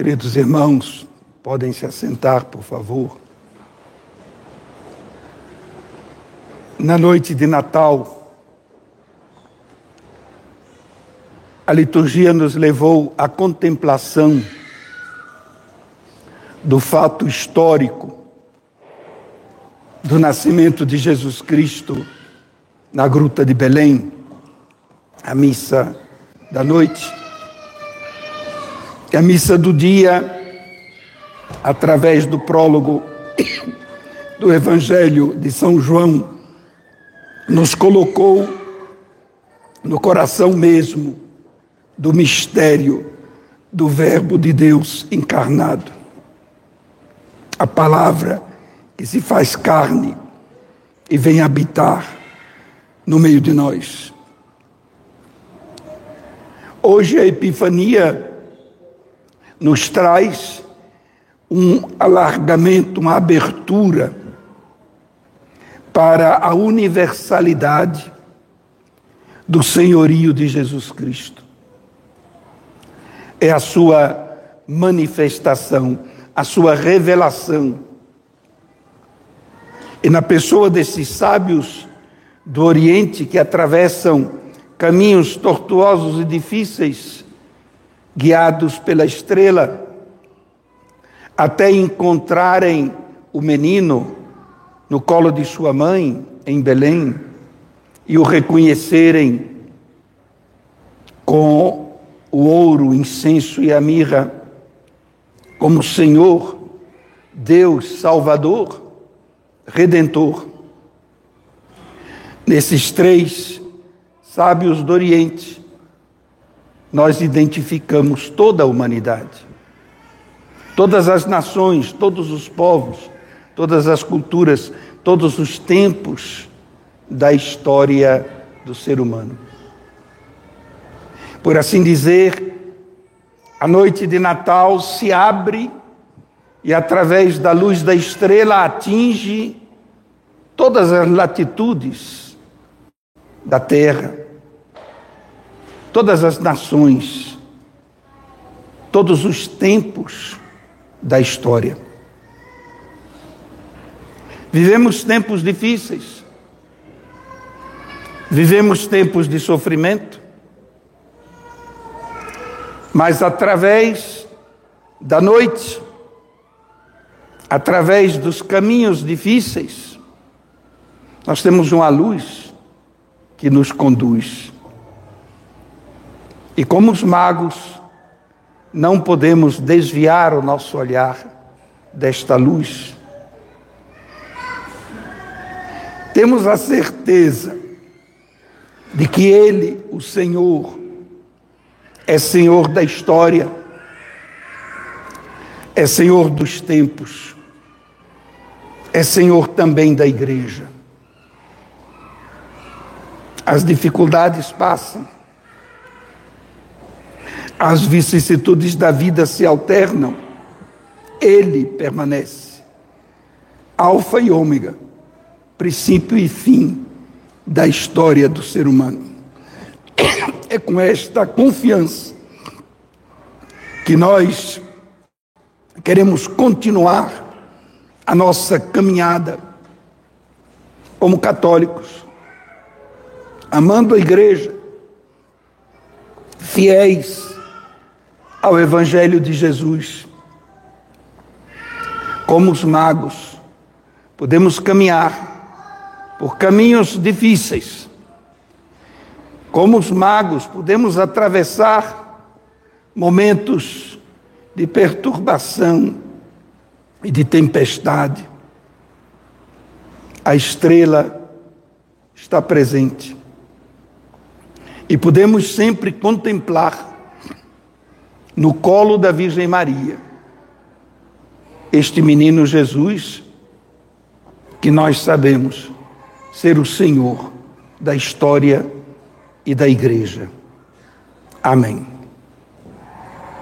Queridos irmãos, podem se assentar, por favor. Na noite de Natal, a liturgia nos levou à contemplação do fato histórico do nascimento de Jesus Cristo na gruta de Belém, a missa da noite. E a missa do dia, através do prólogo do Evangelho de São João, nos colocou no coração mesmo do mistério do Verbo de Deus encarnado. A palavra que se faz carne e vem habitar no meio de nós. Hoje a Epifania nos traz um alargamento, uma abertura para a universalidade do senhorio de Jesus Cristo. É a sua manifestação, a sua revelação. E na pessoa desses sábios do Oriente que atravessam caminhos tortuosos e difíceis, guiados pela estrela, até encontrarem o menino no colo de sua mãe, em Belém, e o reconhecerem com o ouro, o incenso e a mirra, como Senhor, Deus, Salvador, Redentor. Nesses três sábios do Oriente, nós identificamos toda a humanidade, todas as nações, todos os povos, todas as culturas, todos os tempos da história do ser humano. Por assim dizer, a noite de Natal se abre e, através da luz da estrela, atinge todas as latitudes da terra, todas as nações, todos os tempos da história. Vivemos tempos difíceis, vivemos tempos de sofrimento, mas através da noite, através dos caminhos difíceis, nós temos uma luz que nos conduz. E como os magos, não podemos desviar o nosso olhar desta luz temos a certeza de que Ele, o Senhor, é Senhor da história, é Senhor dos tempos, é Senhor também da igreja. As dificuldades passam, as vicissitudes da vida se alternam, Ele permanece, Alfa e Ômega princípio e fim da história do ser humano. É com esta confiança que nós queremos continuar a nossa caminhada como católicos, amando a igreja, fiéis ao Evangelho de Jesus. Como os magos, podemos caminhar por caminhos difíceis. Como os magos, podemos atravessar momentos de perturbação e de tempestade. A estrela está presente. E podemos sempre contemplar no colo da Virgem Maria este menino Jesus que nós sabemos ser o Senhor da história e da igreja. Amém.